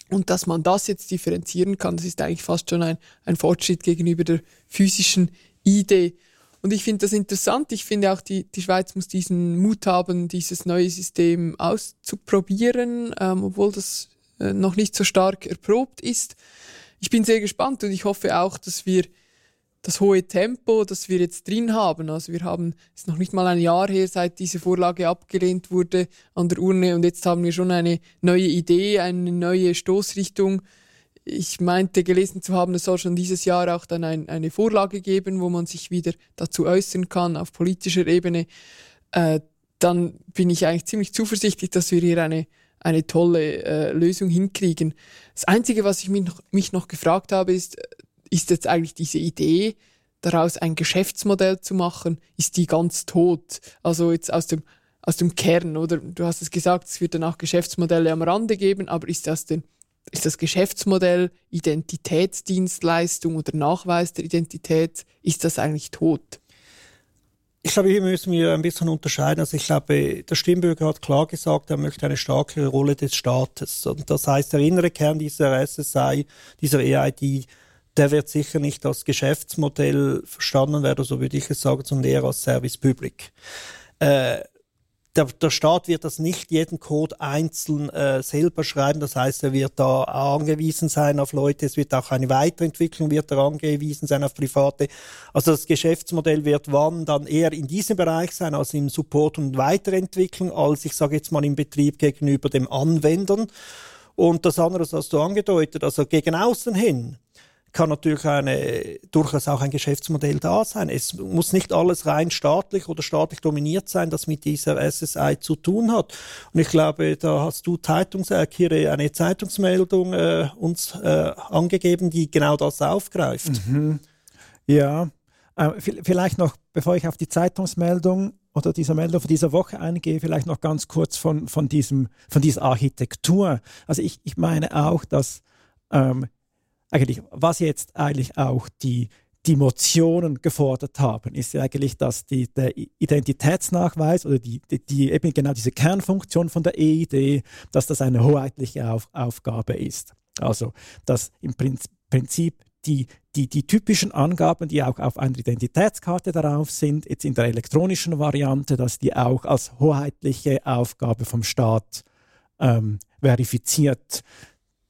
Und dass man das jetzt differenzieren kann, das ist eigentlich fast schon ein, ein Fortschritt gegenüber der physischen Idee. Und ich finde das interessant. Ich finde auch, die, die Schweiz muss diesen Mut haben, dieses neue System auszuprobieren, ähm, obwohl das äh, noch nicht so stark erprobt ist. Ich bin sehr gespannt und ich hoffe auch, dass wir das hohe Tempo, das wir jetzt drin haben. Also wir haben, es ist noch nicht mal ein Jahr her, seit diese Vorlage abgelehnt wurde an der Urne und jetzt haben wir schon eine neue Idee, eine neue Stoßrichtung. Ich meinte gelesen zu haben, es soll schon dieses Jahr auch dann ein, eine Vorlage geben, wo man sich wieder dazu äußern kann auf politischer Ebene. Äh, dann bin ich eigentlich ziemlich zuversichtlich, dass wir hier eine, eine tolle äh, Lösung hinkriegen. Das Einzige, was ich mich noch, mich noch gefragt habe, ist, ist jetzt eigentlich diese Idee, daraus ein Geschäftsmodell zu machen, ist die ganz tot. Also jetzt aus dem, aus dem Kern, oder? Du hast es gesagt, es wird danach Geschäftsmodelle am Rande geben, aber ist das denn, ist das Geschäftsmodell Identitätsdienstleistung oder Nachweis der Identität, ist das eigentlich tot? Ich glaube, hier müssen wir ein bisschen unterscheiden. Also ich glaube, der Stimmbürger hat klar gesagt, er möchte eine stärkere Rolle des Staates. Und das heißt, der innere Kern dieser SSI, dieser EID, der wird sicher nicht als Geschäftsmodell verstanden werden, so würde ich es sagen, sondern eher als Service Public. Äh, der, der Staat wird das nicht jeden Code einzeln äh, selber schreiben. Das heißt, er wird da angewiesen sein auf Leute. Es wird auch eine Weiterentwicklung wird er angewiesen sein auf Private. Also das Geschäftsmodell wird wann dann eher in diesem Bereich sein, also im Support und Weiterentwicklung, als ich sage jetzt mal im Betrieb gegenüber dem Anwendern. Und das andere, das hast du angedeutet, also gegen außen hin kann natürlich eine, durchaus auch ein Geschäftsmodell da sein. Es muss nicht alles rein staatlich oder staatlich dominiert sein, das mit dieser SSI zu tun hat. Und ich glaube, da hast du Zeitungs äh, eine Zeitungsmeldung äh, uns äh, angegeben, die genau das aufgreift. Mhm. Ja, äh, vielleicht noch, bevor ich auf die Zeitungsmeldung oder dieser Meldung von dieser Woche eingehe, vielleicht noch ganz kurz von, von, diesem, von dieser Architektur. Also ich, ich meine auch, dass ähm, eigentlich, was jetzt eigentlich auch die, die Motionen gefordert haben, ist ja eigentlich, dass die, der Identitätsnachweis oder die, die, die, eben genau diese Kernfunktion von der EID, dass das eine hoheitliche Auf, Aufgabe ist. Also, dass im Prinzip die, die, die typischen Angaben, die auch auf einer Identitätskarte darauf sind, jetzt in der elektronischen Variante, dass die auch als hoheitliche Aufgabe vom Staat ähm, verifiziert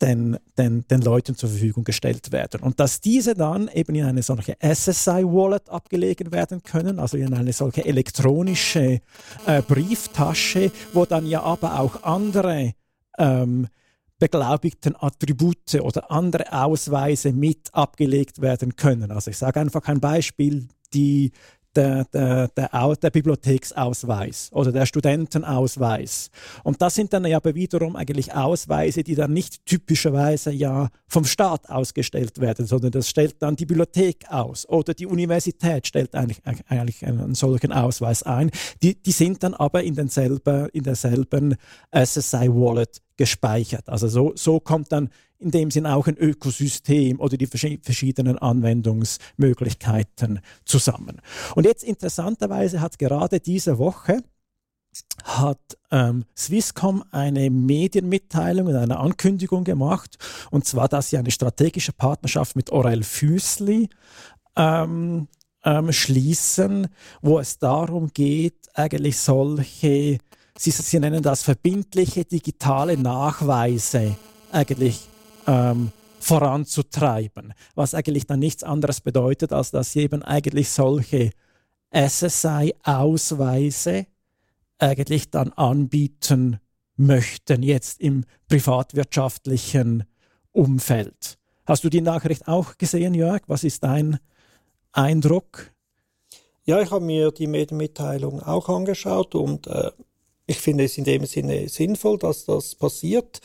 den, den, den Leuten zur Verfügung gestellt werden. Und dass diese dann eben in eine solche SSI-Wallet abgelegen werden können, also in eine solche elektronische äh, Brieftasche, wo dann ja aber auch andere ähm, beglaubigten Attribute oder andere Ausweise mit abgelegt werden können. Also ich sage einfach ein Beispiel, die der, der, der, der Bibliotheksausweis oder der Studentenausweis. Und das sind dann ja aber wiederum eigentlich Ausweise, die dann nicht typischerweise ja vom Staat ausgestellt werden, sondern das stellt dann die Bibliothek aus oder die Universität stellt eigentlich, eigentlich einen solchen Ausweis ein. Die, die sind dann aber in, denselben, in derselben SSI-Wallet gespeichert. Also so, so kommt dann in dem Sinn auch ein Ökosystem oder die verschiedenen Anwendungsmöglichkeiten zusammen. Und jetzt interessanterweise hat gerade diese Woche hat ähm, Swisscom eine Medienmitteilung und eine Ankündigung gemacht, und zwar, dass sie eine strategische Partnerschaft mit Orel Füßli ähm, ähm, schließen, wo es darum geht, eigentlich solche, sie, sie nennen das verbindliche digitale Nachweise eigentlich ähm, voranzutreiben, was eigentlich dann nichts anderes bedeutet, als dass sie eben eigentlich solche SSI-Ausweise eigentlich dann anbieten möchten, jetzt im privatwirtschaftlichen Umfeld. Hast du die Nachricht auch gesehen, Jörg? Was ist dein Eindruck? Ja, ich habe mir die Medienmitteilung auch angeschaut und äh, ich finde es in dem Sinne sinnvoll, dass das passiert.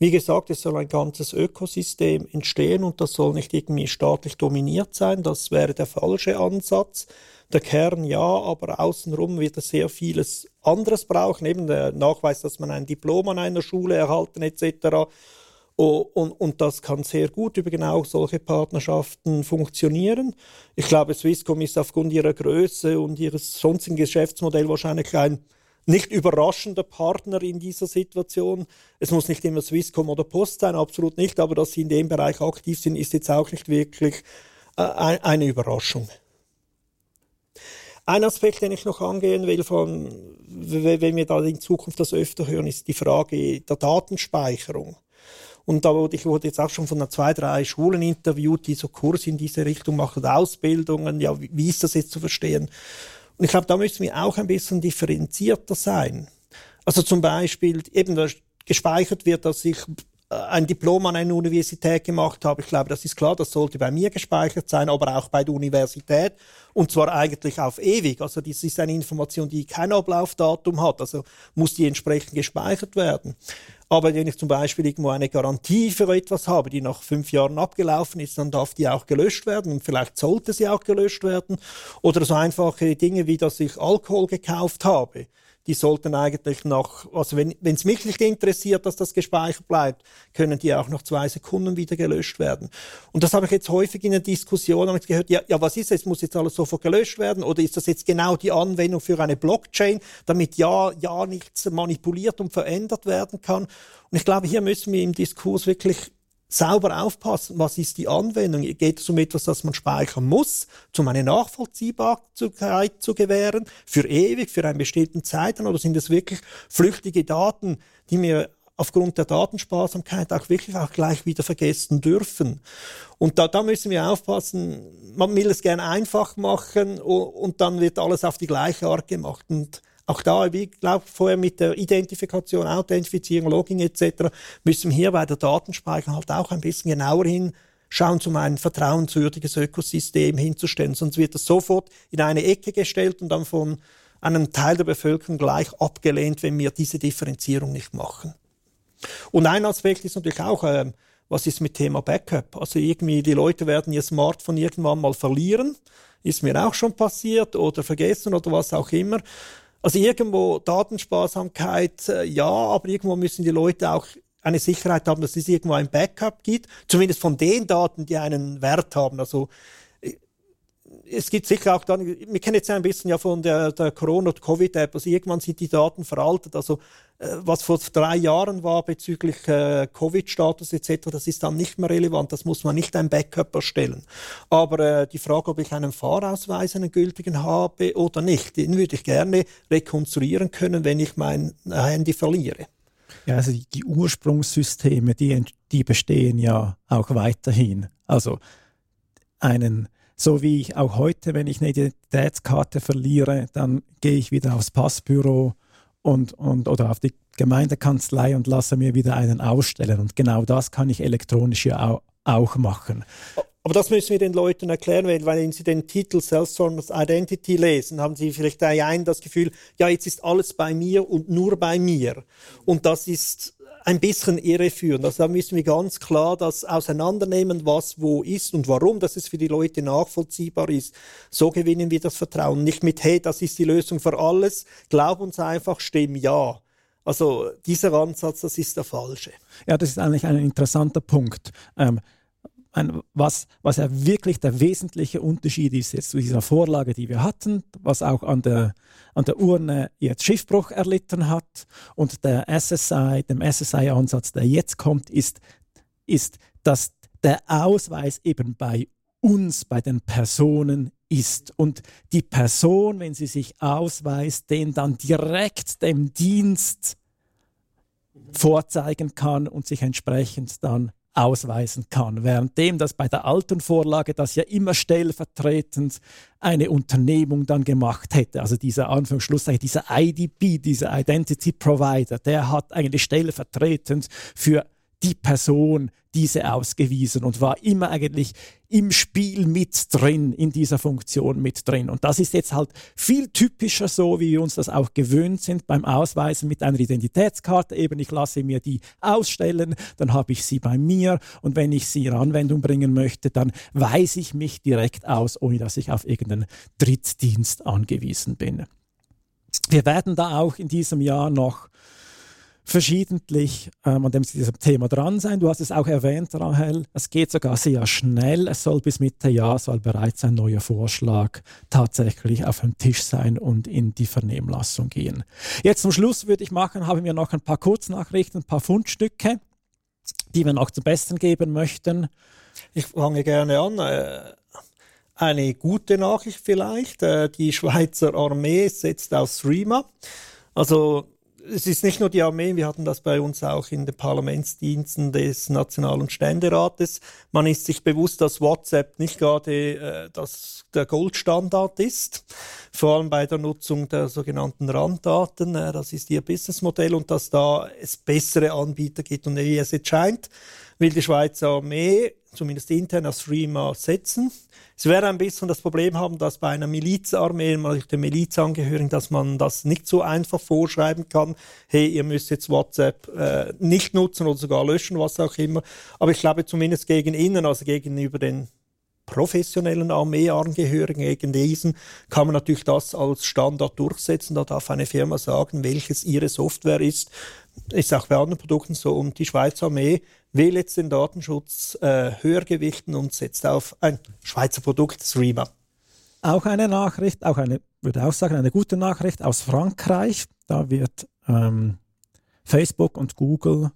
Wie gesagt, es soll ein ganzes Ökosystem entstehen und das soll nicht irgendwie staatlich dominiert sein. Das wäre der falsche Ansatz. Der Kern ja, aber außenrum wird es sehr vieles anderes brauchen. Eben der Nachweis, dass man ein Diplom an einer Schule erhalten etc. Und, und, das kann sehr gut über genau solche Partnerschaften funktionieren. Ich glaube, Swisscom ist aufgrund ihrer Größe und ihres sonstigen Geschäftsmodells wahrscheinlich ein nicht überraschender Partner in dieser Situation. Es muss nicht immer Swisscom oder Post sein, absolut nicht, aber dass sie in dem Bereich aktiv sind, ist jetzt auch nicht wirklich äh, eine Überraschung. Ein Aspekt, den ich noch angehen will, von, wenn wir da in Zukunft das öfter hören, ist die Frage der Datenspeicherung. Und da wurde ich wurde jetzt auch schon von zwei, drei Schulen interviewt, die so Kurse in diese Richtung machen, Ausbildungen. Ja, wie ist das jetzt zu verstehen? Und ich glaube, da müssen wir auch ein bisschen differenzierter sein. Also zum Beispiel eben da gespeichert wird, dass ich äh, ein Diplom an einer Universität gemacht habe. Ich glaube, das ist klar, das sollte bei mir gespeichert sein, aber auch bei der Universität. Und zwar eigentlich auf ewig. Also das ist eine Information, die kein Ablaufdatum hat. Also muss die entsprechend gespeichert werden. Aber wenn ich zum Beispiel irgendwo eine Garantie für etwas habe, die nach fünf Jahren abgelaufen ist, dann darf die auch gelöscht werden und vielleicht sollte sie auch gelöscht werden. Oder so einfache Dinge wie, dass ich Alkohol gekauft habe die sollten eigentlich noch, also wenn es mich nicht interessiert, dass das gespeichert bleibt, können die auch nach zwei Sekunden wieder gelöscht werden. Und das habe ich jetzt häufig in der Diskussion ich gehört, ja, ja, was ist jetzt, muss jetzt alles sofort gelöscht werden oder ist das jetzt genau die Anwendung für eine Blockchain, damit ja, ja nichts manipuliert und verändert werden kann? Und ich glaube, hier müssen wir im Diskurs wirklich sauber aufpassen, was ist die Anwendung. Geht es um etwas, das man speichern muss, um eine Nachvollziehbarkeit zu gewähren, für ewig, für einen bestimmten Zeitraum, oder sind es wirklich flüchtige Daten, die mir aufgrund der Datensparsamkeit auch wirklich auch gleich wieder vergessen dürfen. Und da, da müssen wir aufpassen, man will es gerne einfach machen und dann wird alles auf die gleiche Art gemacht. Und auch da, wie glaube vorher mit der Identifikation, Authentifizierung, Logging etc., müssen wir hier bei der Datenspeicherung halt auch ein bisschen genauer hinschauen, um ein vertrauenswürdiges Ökosystem hinzustellen. Sonst wird es sofort in eine Ecke gestellt und dann von einem Teil der Bevölkerung gleich abgelehnt, wenn wir diese Differenzierung nicht machen. Und ein Aspekt ist natürlich auch, äh, was ist mit Thema Backup? Also irgendwie, die Leute werden ihr Smartphone irgendwann mal verlieren. Ist mir auch schon passiert oder vergessen oder was auch immer. Also irgendwo Datensparsamkeit, äh, ja, aber irgendwo müssen die Leute auch eine Sicherheit haben, dass es irgendwo ein Backup gibt, zumindest von den Daten, die einen Wert haben. Also es gibt sicher auch dann, wir kennen jetzt ein bisschen ja von der, der Corona- und Covid-App, also irgendwann sind die Daten veraltet. Also äh, was vor drei Jahren war bezüglich äh, Covid-Status etc., das ist dann nicht mehr relevant, das muss man nicht ein Backup erstellen. Aber äh, die Frage, ob ich einen Fahrausweis, einen gültigen habe oder nicht, den würde ich gerne rekonstruieren können, wenn ich mein Handy verliere. Ja, also die, die Ursprungssysteme, die, die bestehen ja auch weiterhin. Also einen so wie ich auch heute, wenn ich eine Identitätskarte verliere, dann gehe ich wieder aufs Passbüro und, und, oder auf die Gemeindekanzlei und lasse mir wieder einen ausstellen. Und genau das kann ich elektronisch ja auch, auch machen. Aber das müssen wir den Leuten erklären, weil wenn Sie den Titel Self-Source Identity lesen, haben Sie vielleicht ein das Gefühl, ja, jetzt ist alles bei mir und nur bei mir. Und das ist ein bisschen irreführend. Also da müssen wir ganz klar das auseinandernehmen, was wo ist und warum, dass es für die Leute nachvollziehbar ist. So gewinnen wir das Vertrauen. Nicht mit, hey, das ist die Lösung für alles. Glaub uns einfach, stimm ja. Also dieser Ansatz, das ist der falsche. Ja, das ist eigentlich ein interessanter Punkt. Ähm, ein, was, was ja wirklich der wesentliche Unterschied ist jetzt zu dieser Vorlage, die wir hatten, was auch an der, an der Urne jetzt Schiffbruch erlitten hat. Und der SSI, dem SSI-Ansatz, der jetzt kommt, ist, ist, dass der Ausweis eben bei uns, bei den Personen ist. Und die Person, wenn sie sich ausweist, den dann direkt dem Dienst vorzeigen kann und sich entsprechend dann ausweisen kann. Währenddem das bei der alten Vorlage das ja immer stellvertretend eine Unternehmung dann gemacht hätte. Also dieser Anführungsschlusszeichen, dieser IDP, dieser Identity Provider, der hat eigentlich stellvertretend für die Person diese ausgewiesen und war immer eigentlich im Spiel mit drin, in dieser Funktion mit drin. Und das ist jetzt halt viel typischer so, wie wir uns das auch gewöhnt sind beim Ausweisen mit einer Identitätskarte. Eben, ich lasse mir die ausstellen, dann habe ich sie bei mir und wenn ich sie in Anwendung bringen möchte, dann weise ich mich direkt aus, ohne dass ich auf irgendeinen Drittdienst angewiesen bin. Wir werden da auch in diesem Jahr noch verschiedentlich ähm, an dem diesem Thema dran sein. Du hast es auch erwähnt, Rahel. Es geht sogar sehr schnell. Es soll bis Mitte Jahr soll bereits ein neuer Vorschlag tatsächlich auf dem Tisch sein und in die Vernehmlassung gehen. Jetzt zum Schluss würde ich machen, haben wir noch ein paar Kurznachrichten, ein paar Fundstücke, die wir noch zum Besten geben möchten. Ich fange gerne an. Äh, eine gute Nachricht vielleicht. Äh, die Schweizer Armee setzt auf Streamer. Also es ist nicht nur die Armee, wir hatten das bei uns auch in den Parlamentsdiensten des Nationalen Ständerates. Man ist sich bewusst, dass WhatsApp nicht gerade äh, das, der Goldstandard ist, vor allem bei der Nutzung der sogenannten Randdaten. Äh, das ist ihr Businessmodell und dass da es bessere Anbieter gibt. Und wie es jetzt scheint, will die Schweizer Armee zumindest intern als Streamer setzen. Es wäre ein bisschen das Problem haben, dass bei einer Milizarmee, mal den Milizangehörigen, dass man das nicht so einfach vorschreiben kann, hey, ihr müsst jetzt WhatsApp äh, nicht nutzen oder sogar löschen, was auch immer. Aber ich glaube zumindest gegen innen, also gegenüber den professionellen Armeeangehörigen gegen diesen kann man natürlich das als Standard durchsetzen. Da darf eine Firma sagen, welches ihre Software ist. Ist auch bei anderen Produkten so. Und die Schweizer Armee will jetzt den Datenschutz äh, höher gewichten und setzt auf ein Schweizer Produkt, Streamer. Auch eine Nachricht, auch eine, würde auch sagen, eine gute Nachricht aus Frankreich. Da wird ähm, Facebook und Google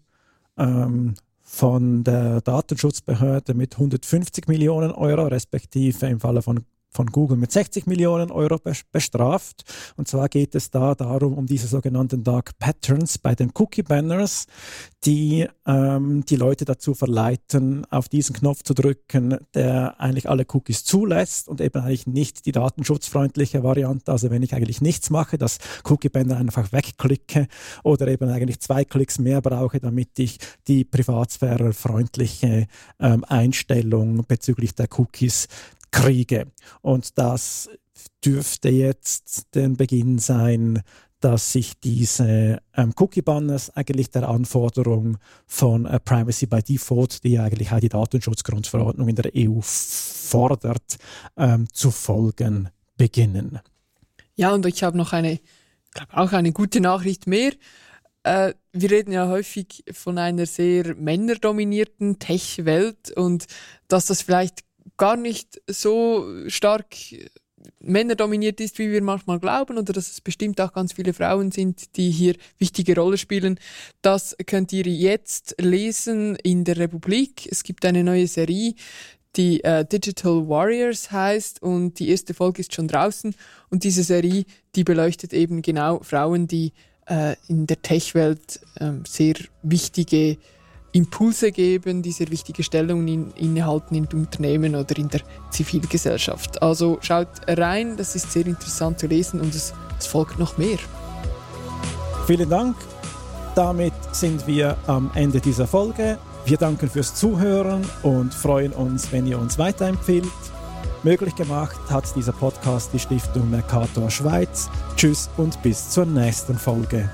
ähm, von der Datenschutzbehörde mit 150 Millionen Euro, respektive im Falle von von Google mit 60 Millionen Euro bestraft. Und zwar geht es da darum, um diese sogenannten Dark Patterns bei den Cookie Banners, die ähm, die Leute dazu verleiten, auf diesen Knopf zu drücken, der eigentlich alle Cookies zulässt und eben eigentlich nicht die datenschutzfreundliche Variante. Also wenn ich eigentlich nichts mache, das Cookie Banner einfach wegklicke oder eben eigentlich zwei Klicks mehr brauche, damit ich die privatsphärefreundliche ähm, Einstellung bezüglich der Cookies kriege. Und das dürfte jetzt den Beginn sein, dass sich diese ähm, Cookie-Banners eigentlich der Anforderung von äh, Privacy by Default, die eigentlich auch die Datenschutzgrundverordnung in der EU fordert, ähm, zu folgen beginnen. Ja, und ich habe noch eine, glaube auch eine gute Nachricht mehr. Äh, wir reden ja häufig von einer sehr männerdominierten Tech-Welt und dass das vielleicht gar nicht so stark männerdominiert ist, wie wir manchmal glauben, oder dass es bestimmt auch ganz viele Frauen sind, die hier wichtige Rolle spielen. Das könnt ihr jetzt lesen in der Republik. Es gibt eine neue Serie, die äh, Digital Warriors heißt und die erste Folge ist schon draußen und diese Serie, die beleuchtet eben genau Frauen, die äh, in der Tech-Welt äh, sehr wichtige Impulse geben, die sehr wichtige Stellungen in, innehalten in Unternehmen oder in der Zivilgesellschaft. Also schaut rein, das ist sehr interessant zu lesen und es, es folgt noch mehr. Vielen Dank. Damit sind wir am Ende dieser Folge. Wir danken fürs Zuhören und freuen uns, wenn ihr uns weiterempfiehlt. Möglich gemacht hat dieser Podcast die Stiftung Mercator Schweiz. Tschüss und bis zur nächsten Folge.